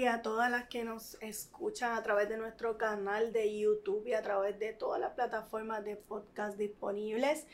y a todas las que nos escuchan a través de nuestro canal de YouTube y a través de todas las plataformas de podcast disponibles.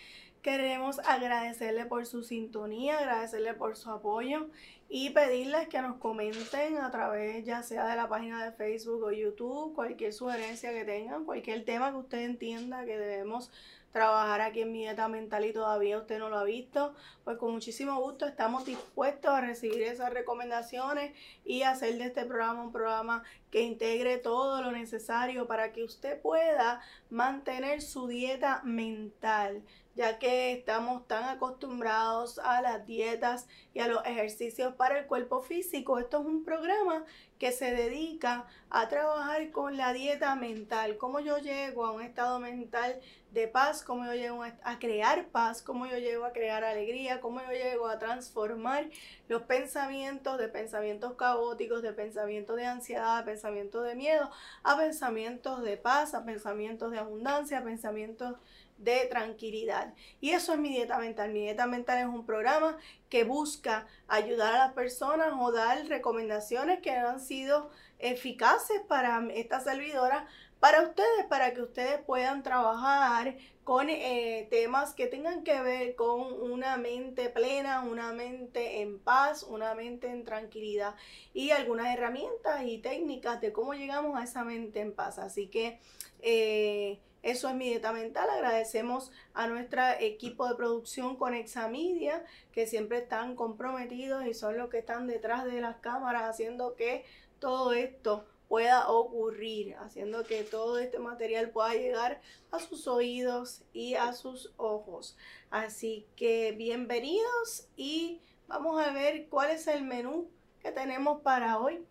Queremos agradecerle por su sintonía, agradecerle por su apoyo y pedirles que nos comenten a través ya sea de la página de Facebook o YouTube, cualquier sugerencia que tengan, cualquier tema que usted entienda que debemos trabajar aquí en mi dieta mental y todavía usted no lo ha visto, pues con muchísimo gusto estamos dispuestos a recibir esas recomendaciones y hacer de este programa un programa que integre todo lo necesario para que usted pueda mantener su dieta mental ya que estamos tan acostumbrados a las dietas y a los ejercicios para el cuerpo físico. Esto es un programa que se dedica a trabajar con la dieta mental, cómo yo llego a un estado mental de paz, cómo yo llego a crear paz, cómo yo llego a crear alegría, cómo yo llego a transformar los pensamientos de pensamientos caóticos, de pensamientos de ansiedad, pensamientos de miedo, a pensamientos de paz, a pensamientos de abundancia, a pensamientos de tranquilidad. Y eso es mi dieta mental. Mi dieta mental es un programa que busca ayudar a las personas o dar recomendaciones que han sido eficaces para esta servidora, para ustedes, para que ustedes puedan trabajar con eh, temas que tengan que ver con una mente plena, una mente en paz, una mente en tranquilidad y algunas herramientas y técnicas de cómo llegamos a esa mente en paz. Así que eh, eso es mi dieta mental. Agradecemos a nuestro equipo de producción con Examedia, que siempre están comprometidos y son los que están detrás de las cámaras haciendo que todo esto pueda ocurrir, haciendo que todo este material pueda llegar a sus oídos y a sus ojos. Así que bienvenidos y vamos a ver cuál es el menú que tenemos para hoy.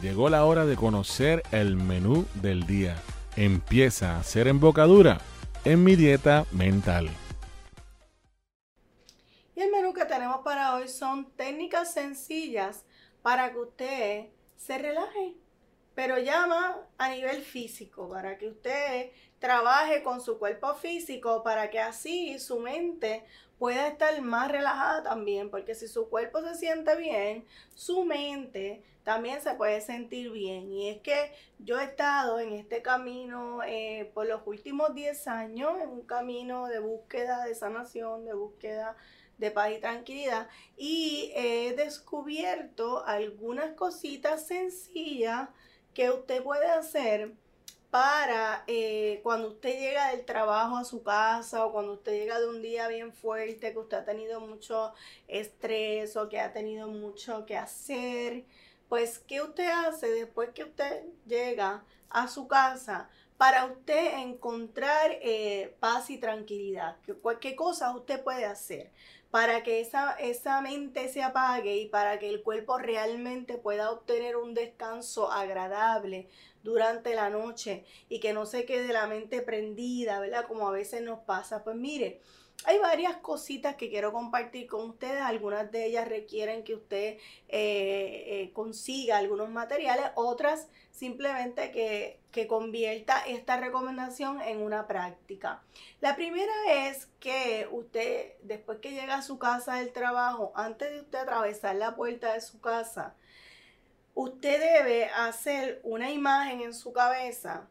Llegó la hora de conocer el menú del día empieza a ser embocadura en mi dieta mental. Y el menú que tenemos para hoy son técnicas sencillas para que usted se relaje, pero llama a nivel físico, para que usted trabaje con su cuerpo físico, para que así su mente pueda estar más relajada también, porque si su cuerpo se siente bien, su mente también se puede sentir bien. Y es que yo he estado en este camino eh, por los últimos 10 años, en un camino de búsqueda de sanación, de búsqueda de paz y tranquilidad, y he descubierto algunas cositas sencillas que usted puede hacer para eh, cuando usted llega del trabajo a su casa o cuando usted llega de un día bien fuerte, que usted ha tenido mucho estrés o que ha tenido mucho que hacer, pues ¿qué usted hace después que usted llega a su casa para usted encontrar eh, paz y tranquilidad? ¿Qué, ¿Qué cosas usted puede hacer? para que esa, esa mente se apague y para que el cuerpo realmente pueda obtener un descanso agradable durante la noche y que no se quede la mente prendida, ¿verdad? Como a veces nos pasa. Pues mire, hay varias cositas que quiero compartir con ustedes. Algunas de ellas requieren que usted eh, eh, consiga algunos materiales, otras simplemente que, que, convierta esta recomendación en una práctica. La primera es que usted, después que llega a su casa del trabajo, antes de usted atravesar la puerta de su casa, usted debe hacer una imagen en su cabeza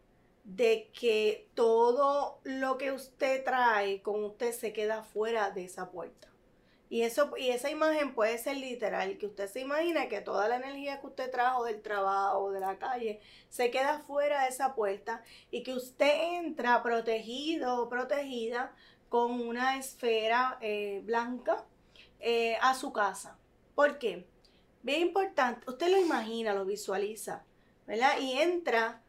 de que todo lo que usted trae con usted se queda fuera de esa puerta. Y, eso, y esa imagen puede ser literal, que usted se imagina que toda la energía que usted trajo del trabajo, de la calle, se queda fuera de esa puerta y que usted entra protegido o protegida con una esfera eh, blanca eh, a su casa. ¿Por qué? Bien importante, usted lo imagina, lo visualiza, ¿verdad? Y entra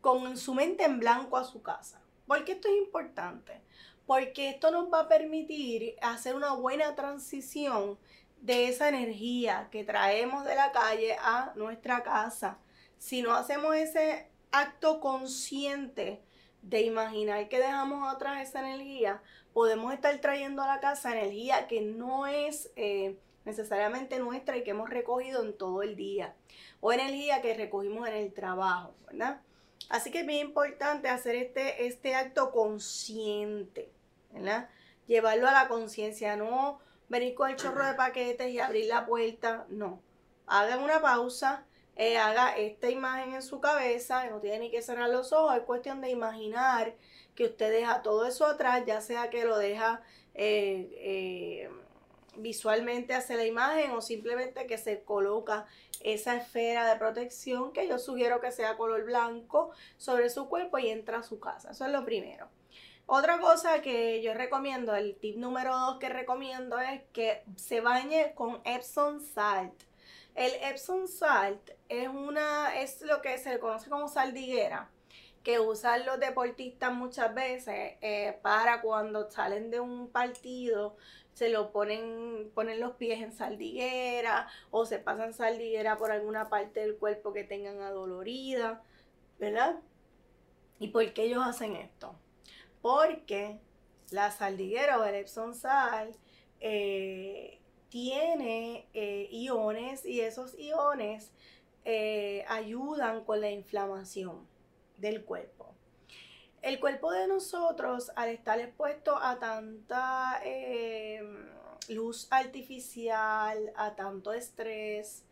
con su mente en blanco a su casa. ¿Por qué esto es importante? Porque esto nos va a permitir hacer una buena transición de esa energía que traemos de la calle a nuestra casa. Si no hacemos ese acto consciente de imaginar que dejamos atrás esa energía, podemos estar trayendo a la casa energía que no es eh, necesariamente nuestra y que hemos recogido en todo el día, o energía que recogimos en el trabajo, ¿verdad? Así que es bien importante hacer este, este acto consciente, ¿verdad? Llevarlo a la conciencia, no venir con el chorro de paquetes y abrir la puerta, no. hagan una pausa, eh, haga esta imagen en su cabeza, no tiene ni que cerrar los ojos, es cuestión de imaginar que usted deja todo eso atrás, ya sea que lo deja eh, eh, visualmente hacia la imagen o simplemente que se coloca esa esfera de protección que yo sugiero que sea color blanco sobre su cuerpo y entra a su casa. Eso es lo primero. Otra cosa que yo recomiendo, el tip número dos que recomiendo es que se bañe con Epsom Salt. El Epsom Salt es una, es lo que se le conoce como saldiguera, que usan los deportistas muchas veces eh, para cuando salen de un partido se lo ponen, ponen los pies en saldiguera o se pasan saldiguera por alguna parte del cuerpo que tengan adolorida, ¿verdad? ¿Y por qué ellos hacen esto? Porque la saldiguera o el Epsom sal eh, tiene eh, iones y esos iones eh, ayudan con la inflamación del cuerpo. El cuerpo de nosotros, al estar expuesto a tanta luz artificial, a tanto estrés,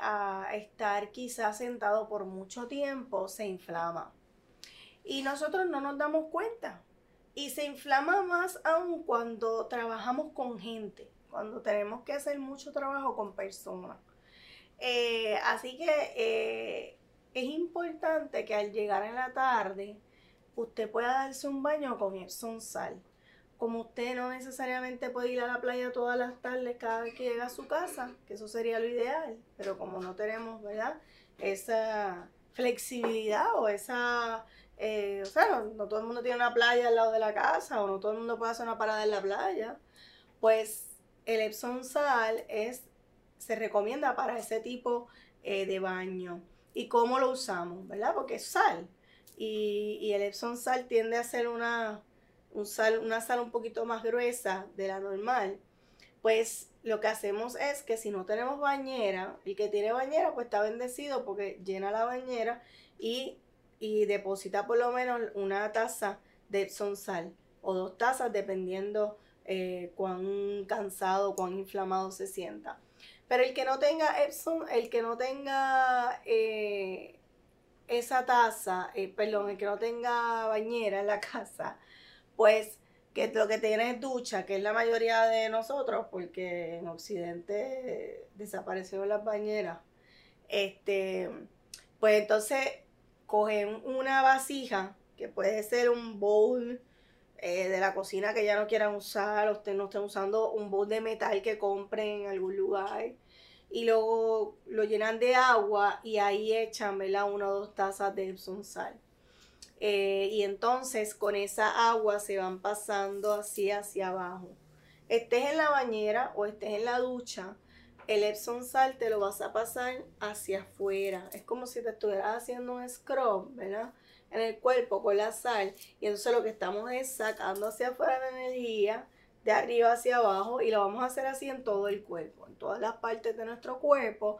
a estar quizás sentado por mucho tiempo, se inflama y nosotros no nos damos cuenta. Y se inflama más aún cuando trabajamos con gente, cuando tenemos que hacer mucho trabajo con personas. Eh, así que eh, es importante que al llegar en la tarde usted pueda darse un baño con Epsom sal. Como usted no necesariamente puede ir a la playa todas las tardes cada vez que llega a su casa, que eso sería lo ideal, pero como no tenemos, ¿verdad? Esa flexibilidad o esa eh, o sea, no, todo el mundo tiene una playa al lado de la casa o no todo el mundo puede hacer una parada en la playa. Pues el Epsom sal es, se recomienda para ese tipo eh, de baño. ¿Y cómo lo usamos? ¿Verdad? Porque es sal. Y, el Epsom sal tiende a ser una, sal, una sal un poquito más gruesa de la normal. Pues lo que hacemos es que si no tenemos bañera, el que tiene bañera pues está bendecido porque llena la bañera y y deposita por lo menos una taza de Epsom sal o dos tazas dependiendo eh, cuán cansado, cuán inflamado se sienta. Pero el que no tenga Epsom, el que no tenga eh, esa taza, eh, perdón, el que no tenga bañera en la casa, pues que lo que tiene es ducha, que es la mayoría de nosotros, porque en Occidente desaparecieron las bañeras. Este, pues entonces cogen una vasija, que puede ser un bowl eh, de la cocina que ya no quieran usar, o no estén usando un bowl de metal que compren en algún lugar, y luego lo llenan de agua y ahí echan, ¿verdad? Una o dos tazas de Epsom sal. Eh, y entonces con esa agua se van pasando así hacia abajo. Estés en la bañera o estés en la ducha, el Epsom sal te lo vas a pasar hacia afuera. Es como si te estuvieras haciendo un scrub, ¿verdad? En el cuerpo con la sal. Y entonces lo que estamos es sacando hacia afuera la energía de arriba hacia abajo y lo vamos a hacer así en todo el cuerpo, en todas las partes de nuestro cuerpo.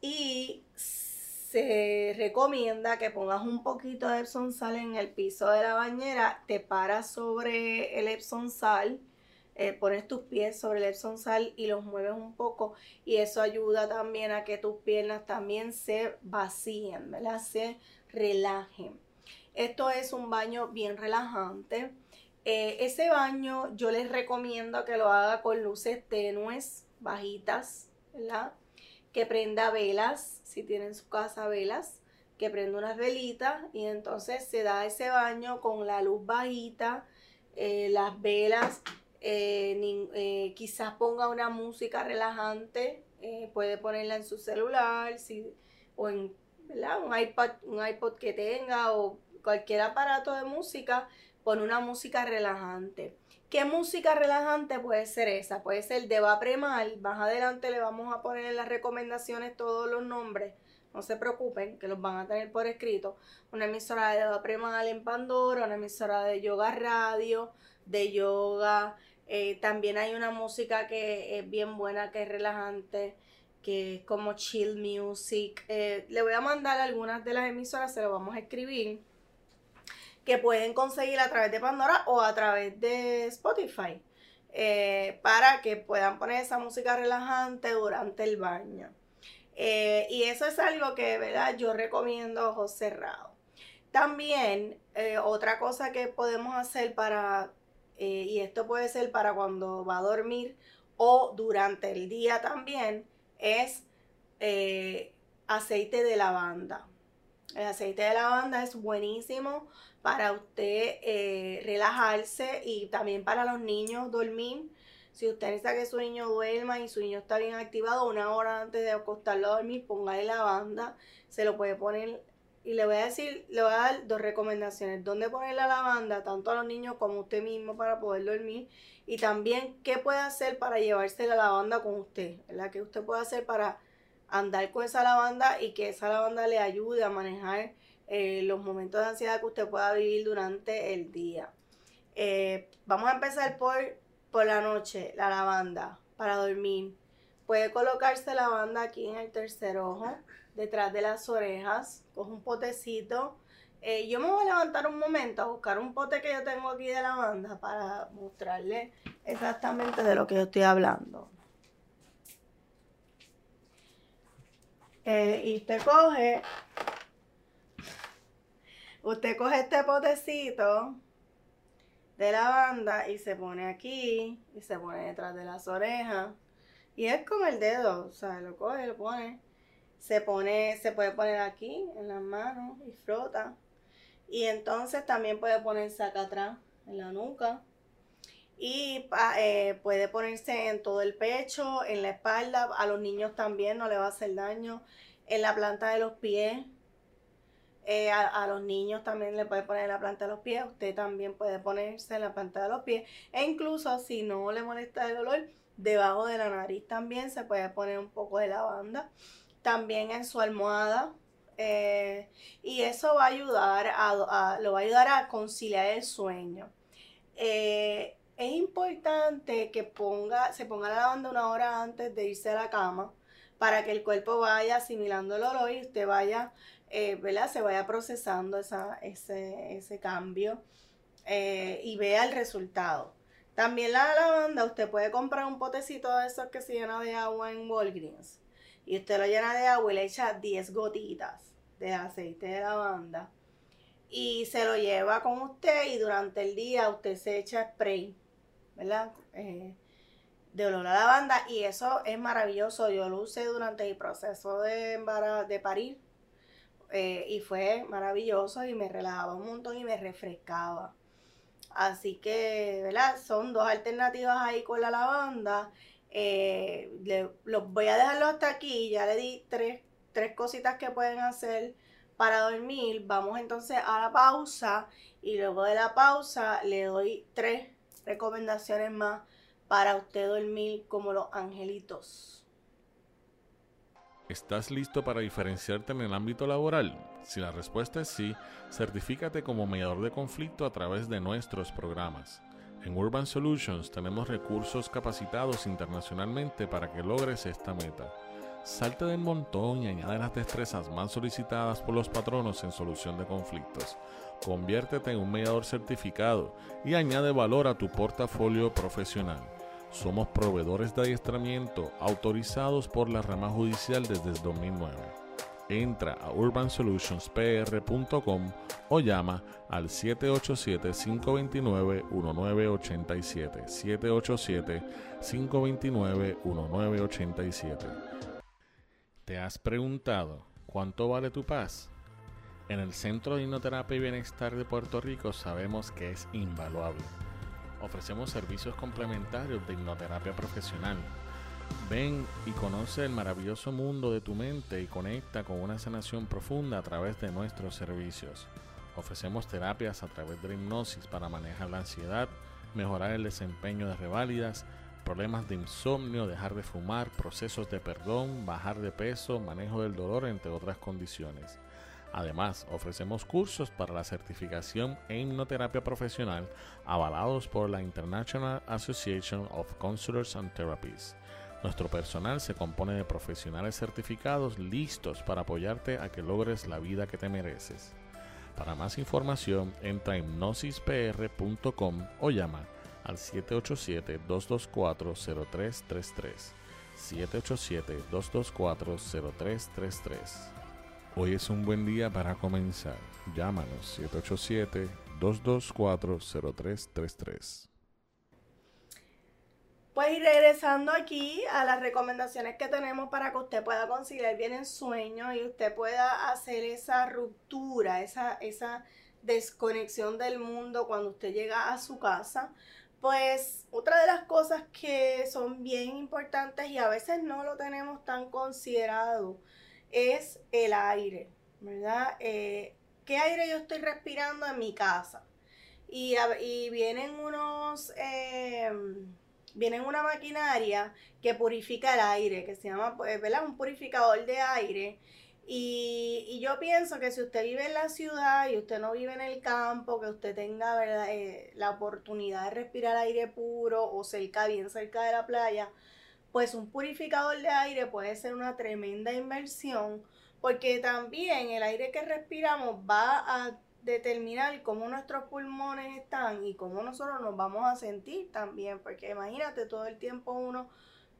Y se recomienda que pongas un poquito de Epsom sal en el piso de la bañera, te paras sobre el Epsom sal eh, pones tus pies sobre el Epsom sal y los mueves un poco y eso ayuda también a que tus piernas también se vacíen. Se relajen. Esto es un baño bien relajante. Eh, ese baño yo les recomiendo que lo haga con luces tenues, bajitas, ¿verdad? Que prenda velas, si tiene en su casa velas, que prenda unas velitas y entonces se da ese baño con la luz bajita, eh, las velas eh, quizás ponga una música relajante, puede ponerla en su celular o en un iPad, un iPod que tenga o cualquier aparato de música, pone una música relajante. ¿Qué música relajante puede ser esa? Puede ser de Vapremal. Más adelante le vamos a poner en las recomendaciones todos los nombres. No se preocupen, que los van a tener por escrito. Una emisora de Vapremal en Pandora, una emisora de Yoga Radio, de Yoga eh, también hay una música que es bien buena, que es relajante, que es como chill music. Eh, le voy a mandar algunas de las emisoras, se lo vamos a escribir, que pueden conseguir a través de Pandora o a través de Spotify. eh, para que puedan poner esa música relajante durante el baño. Eh, y eso es algo que, ¿verdad? Yo recomiendo ojos cerrados. También, eh, otra cosa que podemos hacer para, y esto puede ser para cuando va a dormir o durante el día también, es aceite de lavanda. El aceite de lavanda es buenísimo para usted eh, relajarse y también para los niños dormir. Si usted necesita que su niño duerma y su niño está bien activado, una hora antes de acostarlo a dormir, póngale lavanda. Se lo puede poner. Y le voy a decir, le voy a dar dos recomendaciones. Dónde poner la lavanda, tanto a los niños como a usted mismo para poder dormir. Y también qué puede hacer para llevarse la lavanda con usted. ¿Verdad? ¿Qué usted puede hacer para andar con esa lavanda y que esa lavanda le ayude a manejar eh, los momentos de ansiedad que usted pueda vivir durante el día. Eh, vamos a empezar por, por la noche, la lavanda, para dormir. Puede colocarse la lavanda aquí en el tercer ojo, detrás de las orejas, coge un potecito. Eh, yo me voy a levantar un momento a buscar un pote que yo tengo aquí de lavanda para mostrarle exactamente de lo que yo estoy hablando. Eh, y usted coge, usted coge este potecito de lavanda y se pone aquí y se pone detrás de las orejas. Y es con el dedo, o sea, lo coge, lo pone. Se pone, se puede poner aquí en las manos y frota. Y entonces también puede ponerse acá atrás, en la nuca. Y eh, puede ponerse en todo el pecho, en la espalda, a los niños también no le va a hacer daño, en la planta de los pies. Eh, a, los niños también le puede poner en la planta de los pies, usted también puede ponerse en la planta de los pies. E incluso si no le molesta el dolor, debajo de la nariz también se puede poner un poco de lavanda. También en su almohada. Eh, y eso va a ayudar a, lo va a ayudar a conciliar el sueño. Es importante que ponga, se ponga la lavanda una hora antes de irse a la cama para que el cuerpo vaya asimilando el olor y usted vaya, eh, ¿verdad? Se vaya procesando esa, ese, ese cambio eh, y vea el resultado. También la lavanda, usted puede comprar un potecito de esos que se llena de agua en Walgreens y usted lo llena de agua y le echa 10 gotitas de aceite de lavanda y se lo lleva con usted y durante el día usted se echa spray ¿verdad? Eh, de olor a lavanda y eso es maravilloso. Yo lo usé durante el proceso de, de parir eh, y fue maravilloso y me relajaba un montón y me refrescaba. Así que, ¿verdad? Son dos alternativas ahí con la lavanda. Eh, los voy a dejarlo hasta aquí. Ya le di tres, tres cositas que pueden hacer para dormir. Vamos entonces a la pausa y luego de la pausa le doy tres recomendaciones más para usted dormir como los angelitos. ¿Estás listo para diferenciarte en el ámbito laboral? Si la respuesta es sí, certifícate como mediador de conflicto a través de nuestros programas. En Urban Solutions tenemos recursos capacitados internacionalmente para que logres esta meta. Salte del montón y añade las destrezas más solicitadas por los patronos en solución de conflictos. Conviértete en un mediador certificado y añade valor a tu portafolio profesional. Somos proveedores de adiestramiento autorizados por la rama judicial desde el 2009. Entra a urbansolutionspr.com o llama al 787-529-1987. 787-529-1987. ¿Te has preguntado cuánto vale tu paz? En el Centro de Hipnoterapia y Bienestar de Puerto Rico sabemos que es invaluable. Ofrecemos servicios complementarios de hipnoterapia profesional. Ven y conoce el maravilloso mundo de tu mente y conecta con una sanación profunda a través de nuestros servicios. Ofrecemos terapias a través de la hipnosis para manejar la ansiedad, mejorar el desempeño de reválidas, problemas de insomnio, dejar de fumar, procesos de perdón, bajar de peso, manejo del dolor, entre otras condiciones. Además, ofrecemos cursos para la certificación en hipnoterapia profesional avalados por la International Association of Counselors and Therapies. Nuestro personal se compone de profesionales certificados listos para apoyarte a que logres la vida que te mereces. Para más información, entra a hipnosispr.com o llama al 787-224-0333. 787-224-0333. Hoy es un buen día para comenzar. Llámanos 787-224-0333. Pues y regresando aquí a las recomendaciones que tenemos para que usted pueda conciliar bien el sueño y usted pueda hacer esa ruptura, esa, esa desconexión del mundo cuando usted llega a su casa. Pues otra de las cosas que son bien importantes y a veces no lo tenemos tan considerado es el aire, ¿verdad? Eh, ¿Qué aire yo estoy respirando en mi casa? Y, vienen unos... Em, viene una maquinaria que purifica el aire, que se llama, pues, ¿verdad? Un purificador de aire. Y, yo pienso que si usted vive en la ciudad y usted no vive en el campo, que usted tenga ¿verdad? Eh, la oportunidad de respirar aire puro o cerca, bien cerca de la playa, pues un purificador de aire puede ser una tremenda inversión, porque también el aire que respiramos va a determinar cómo nuestros pulmones están y cómo nosotros nos vamos a sentir también, porque imagínate todo el tiempo uno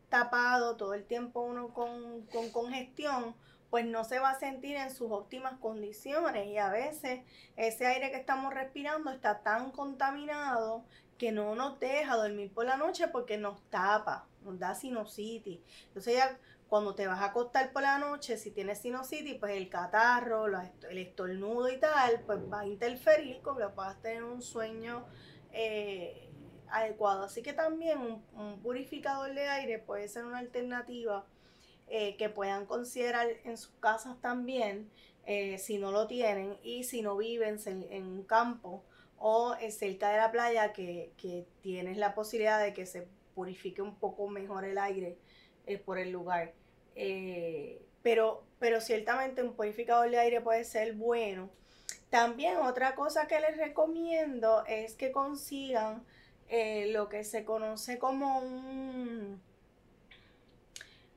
tapado, todo el tiempo uno con, con congestión, pues no se va a sentir en sus óptimas condiciones. Y a veces ese aire que estamos respirando está tan contaminado que no nos deja dormir por la noche porque nos tapa, nos da sinusitis. Entonces ya cuando te vas a acostar por la noche, si tienes sinusitis, pues el catarro, el estornudo y tal, pues va a interferir con que puedas tener un sueño eh, adecuado. Así que también un, purificador de aire puede ser una alternativa eh, que puedan considerar en sus casas también, eh, si no lo tienen y si no viven en, un campo o cerca de la playa que, que tienes la posibilidad de que se purifique un poco mejor el aire por el lugar. Eh, pero, pero ciertamente un purificador de aire puede ser bueno. También otra cosa que les recomiendo es que consigan eh, lo que se conoce como un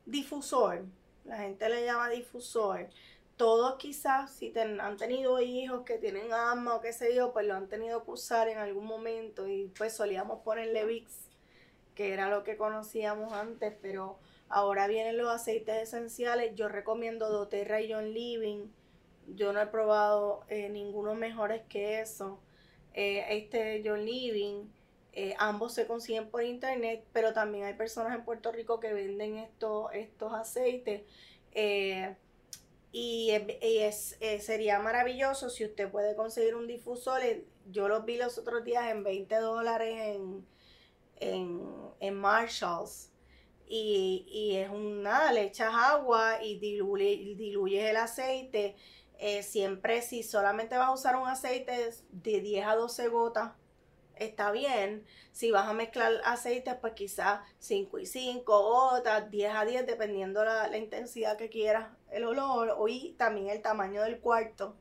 difusor. La gente le llama difusor. Todos quizás, si han tenido hijos que tienen asma o qué sé yo, pues lo han tenido que usar en algún momento y pues solíamos ponerle VIX, que era lo que conocíamos antes, pero Ahora vienen los aceites esenciales. Yo recomiendo doTERRA y John Living. Yo no he probado eh, ninguno mejores que eso. Eh, este John Living, eh, ambos se consiguen por internet, pero también hay personas en Puerto Rico que venden estos, estos aceites. Y, es, sería maravilloso si usted puede conseguir un difusor. Yo los vi los otros días en 20 dólares en, en, en Marshalls y, es un nada, le echas agua y diluyes el aceite. Eh, siempre si solamente vas a usar un aceite de 10 a 12 gotas, está bien. Si vas a mezclar aceites, pues quizás 5 y 5 gotas, 10 a 10, dependiendo la, la intensidad que quieras el olor y también el tamaño del cuarto.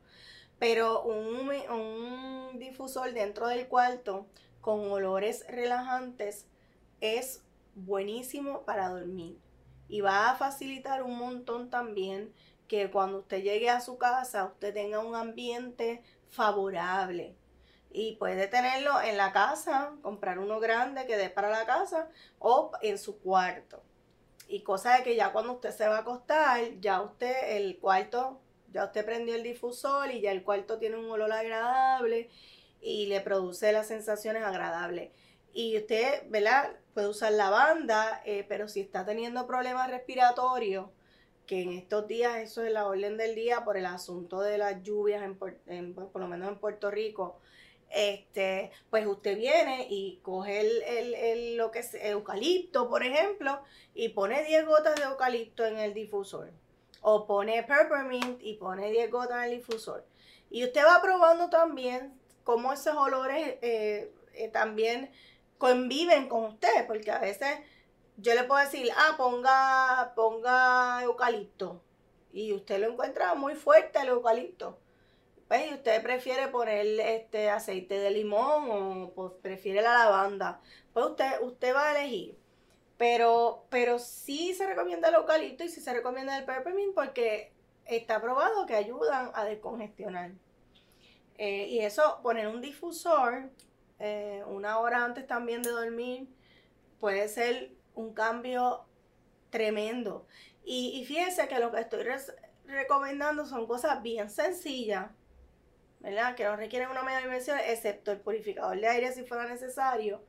Pero un, un difusor dentro del cuarto con olores relajantes es buenísimo para dormir. Y va a facilitar un montón también que cuando usted llegue a su casa, usted tenga un ambiente favorable. Y puede tenerlo en la casa, comprar uno grande que dé para la casa o en su cuarto. Y cosa de que ya cuando usted se va a acostar, ya usted, el cuarto, ya usted prendió el difusor y ya el cuarto tiene un olor agradable y le produce las sensaciones agradables. Y usted, ¿verdad? puede usar lavanda, eh, pero si está teniendo problemas respiratorios, que en estos días eso es la orden del día por el asunto de las lluvias, en, por lo menos en Puerto Rico, este, pues usted viene y coge el, lo que es eucalipto, por ejemplo, y pone 10 gotas de eucalipto en el difusor. O pone peppermint y pone 10 gotas en el difusor. Y usted va probando también cómo esos olores eh, eh, también conviven con usted, porque a veces yo le puedo decir, ah, ponga, ponga eucalipto, y usted lo encuentra muy fuerte el eucalipto. Pues, usted prefiere poner este aceite de limón o prefiere la lavanda. Pues usted, usted va a elegir. Pero, pero sí se recomienda el eucalipto y sí se recomienda el peppermint porque está probado que ayudan a descongestionar. Eh, y eso, poner un difusor eh, una hora antes también de dormir, puede ser un cambio tremendo. Y, y fíjense que lo que estoy recomendando son cosas bien sencillas, ¿verdad? Que no requieren una mayor inversión, excepto el purificador de aire si fuera necesario.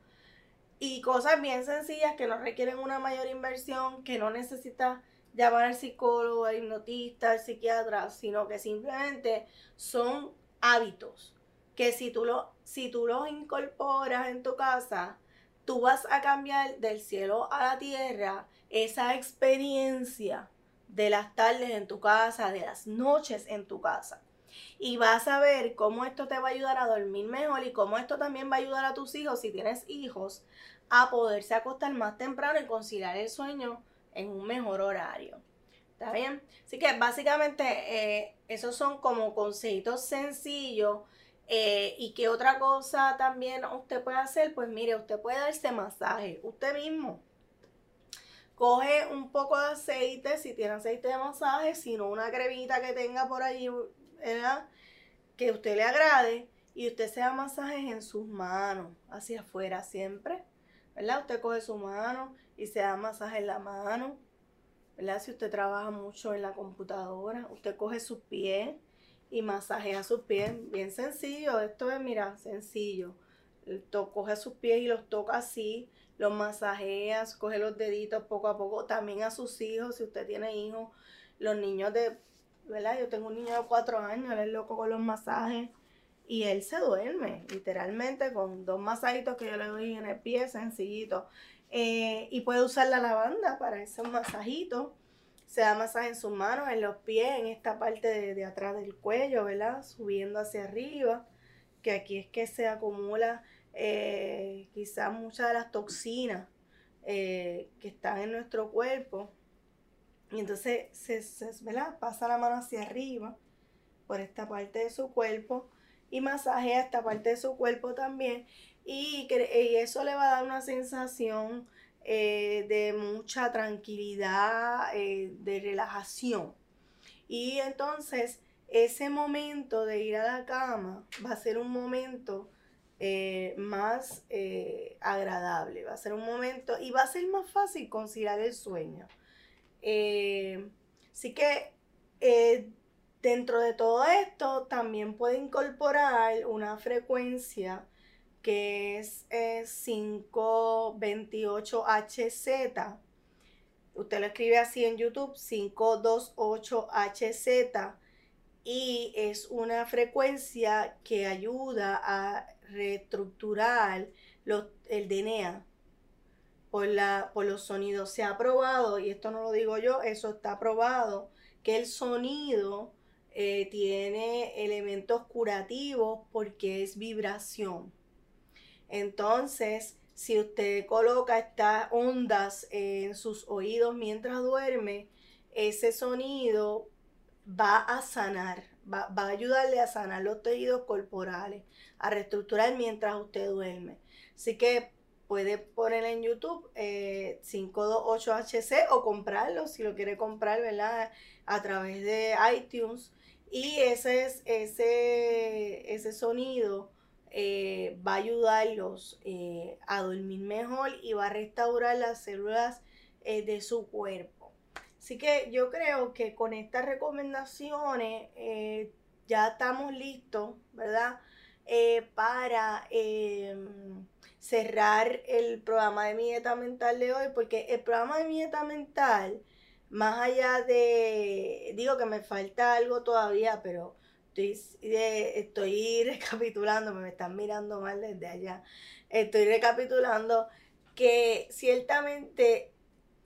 Y cosas bien sencillas que no requieren una mayor inversión, que no necesita llamar al psicólogo, al hipnotista, al psiquiatra, sino que simplemente son hábitos que si tú, lo, si tú los incorporas en tu casa, tú vas a cambiar del cielo a la tierra esa experiencia de las tardes en tu casa, de las noches en tu casa. Y vas a ver cómo esto te va a ayudar a dormir mejor y cómo esto también va a ayudar a tus hijos, si tienes hijos, a poderse acostar más temprano y conciliar el sueño en un mejor horario. ¿Está bien? Así que básicamente eh, esos son como consejitos sencillos. Eh, y qué otra cosa también usted puede hacer, pues mire, usted puede darse masaje usted mismo. Coge un poco de aceite, si tiene aceite de masaje, si no una cremita que tenga por allí, ¿verdad? Que usted le agrade y usted se da masajes en sus manos, hacia afuera siempre, ¿verdad? Usted coge su mano y se da masaje en la mano ¿verdad? Si usted trabaja mucho en la computadora, usted coge sus pies y masajea sus pies. Bien sencillo, esto es, mira, sencillo. Coge sus pies y los toca así, los masajea, coge los deditos poco a poco. También a sus hijos, si usted tiene hijos, los niños de, ¿verdad? Yo tengo un niño de cuatro años, él es loco con los masajes. Y él se duerme, literalmente, con dos masajitos que yo le doy en el pie, sencillito. Eh, y puede usar la lavanda para esos masajitos. Se da masaje en sus manos, en los pies, en esta parte de, atrás del cuello, ¿verdad? Subiendo hacia arriba, que aquí es que se acumula eh, quizás muchas de las toxinas eh, que están en nuestro cuerpo. Y entonces se, ¿verdad? pasa la mano hacia arriba por esta parte de su cuerpo y masajea esta parte de su cuerpo también y, eso le va a dar una sensación eh, de mucha tranquilidad, eh, de relajación. Y entonces ese momento de ir a la cama va a ser un momento eh, más agradable, va a ser un momento y va a ser más fácil conciliar el sueño. Así que dentro de todo esto también puede incorporar una frecuencia que es 528HZ. Usted lo escribe así en YouTube, 528HZ. Y es una frecuencia que ayuda a reestructurar el DNA por, la, por los sonidos. Se ha probado, y esto no lo digo yo, eso está probado, que el sonido eh, tiene elementos curativos porque es vibración. Entonces, si usted coloca estas ondas en sus oídos mientras duerme, ese sonido va a sanar, va, a ayudarle a sanar los tejidos corporales, a reestructurar mientras usted duerme. Así que puede poner en YouTube 528HC eh, o comprarlo si lo quiere comprar, ¿verdad? A través de iTunes. Y ese es ese, ese sonido eh, va a ayudarlos eh, a dormir mejor y va a restaurar las células eh, de su cuerpo. Así que yo creo que con estas recomendaciones ya estamos listos, ¿verdad? para cerrar el programa de mi dieta mental de hoy, porque el programa de mi dieta mental, más allá de, digo que me falta algo todavía, pero estoy, recapitulando, me están mirando mal desde allá. Estoy recapitulando que ciertamente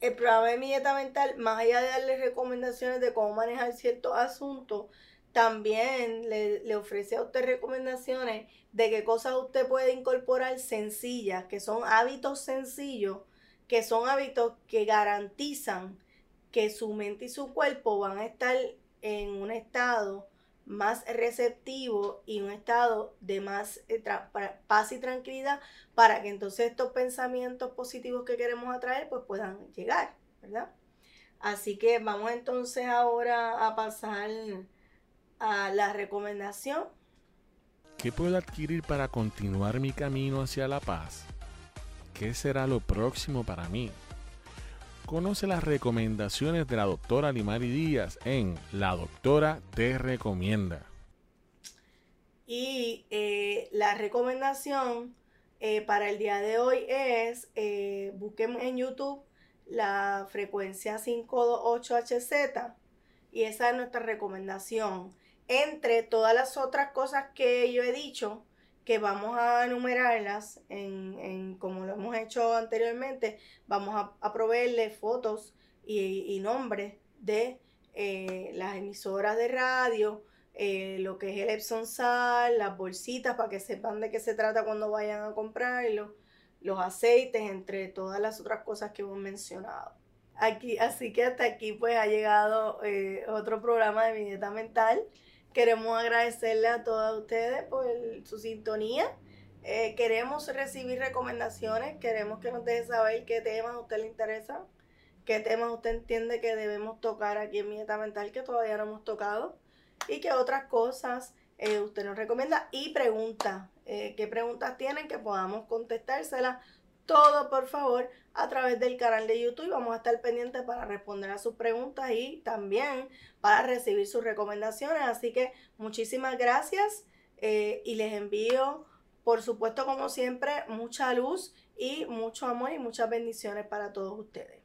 el programa de mi dieta mental, más allá de darle recomendaciones de cómo manejar ciertos asuntos, también le, le, ofrece a usted recomendaciones de qué cosas usted puede incorporar sencillas, que son hábitos sencillos, que son hábitos que garantizan que su mente y su cuerpo van a estar en un estado más receptivo y un estado de más eh, paz y tranquilidad para que entonces estos pensamientos positivos que queremos atraer pues puedan llegar, ¿verdad? Así que vamos entonces ahora a pasar a la recomendación. ¿Qué puedo adquirir para continuar mi camino hacia la paz? ¿Qué será lo próximo para mí? Conoce las recomendaciones de la doctora Limari Díaz en La Doctora Te Recomienda. Y eh, la recomendación eh, para el día de hoy es, eh, busquen en YouTube la frecuencia 528HZ y esa es nuestra recomendación. Entre todas las otras cosas que yo he dicho, que vamos a enumerarlas en, como lo hemos hecho anteriormente, vamos a, proveerle fotos y, nombres de eh, las emisoras de radio, eh, lo que es el Epson Sal, las bolsitas para que sepan de qué se trata cuando vayan a comprarlo, los aceites, entre todas las otras cosas que hemos mencionado. Aquí, así que hasta aquí pues ha llegado eh, otro programa de mi dieta mental. Queremos agradecerle a todos ustedes por su sintonía. Eh, queremos recibir recomendaciones, queremos que nos deje saber qué temas a usted le interesa, qué temas usted entiende que debemos tocar aquí en mi dieta mental que todavía no hemos tocado y qué otras cosas eh, usted nos recomienda y pregunta, eh, qué preguntas tienen que podamos contestárselas todo por favor a través del canal de YouTube. Vamos a estar pendientes para responder a sus preguntas y también para recibir sus recomendaciones. Así que muchísimas gracias eh, y les envío, por supuesto, como siempre, mucha luz y mucho amor y muchas bendiciones para todos ustedes.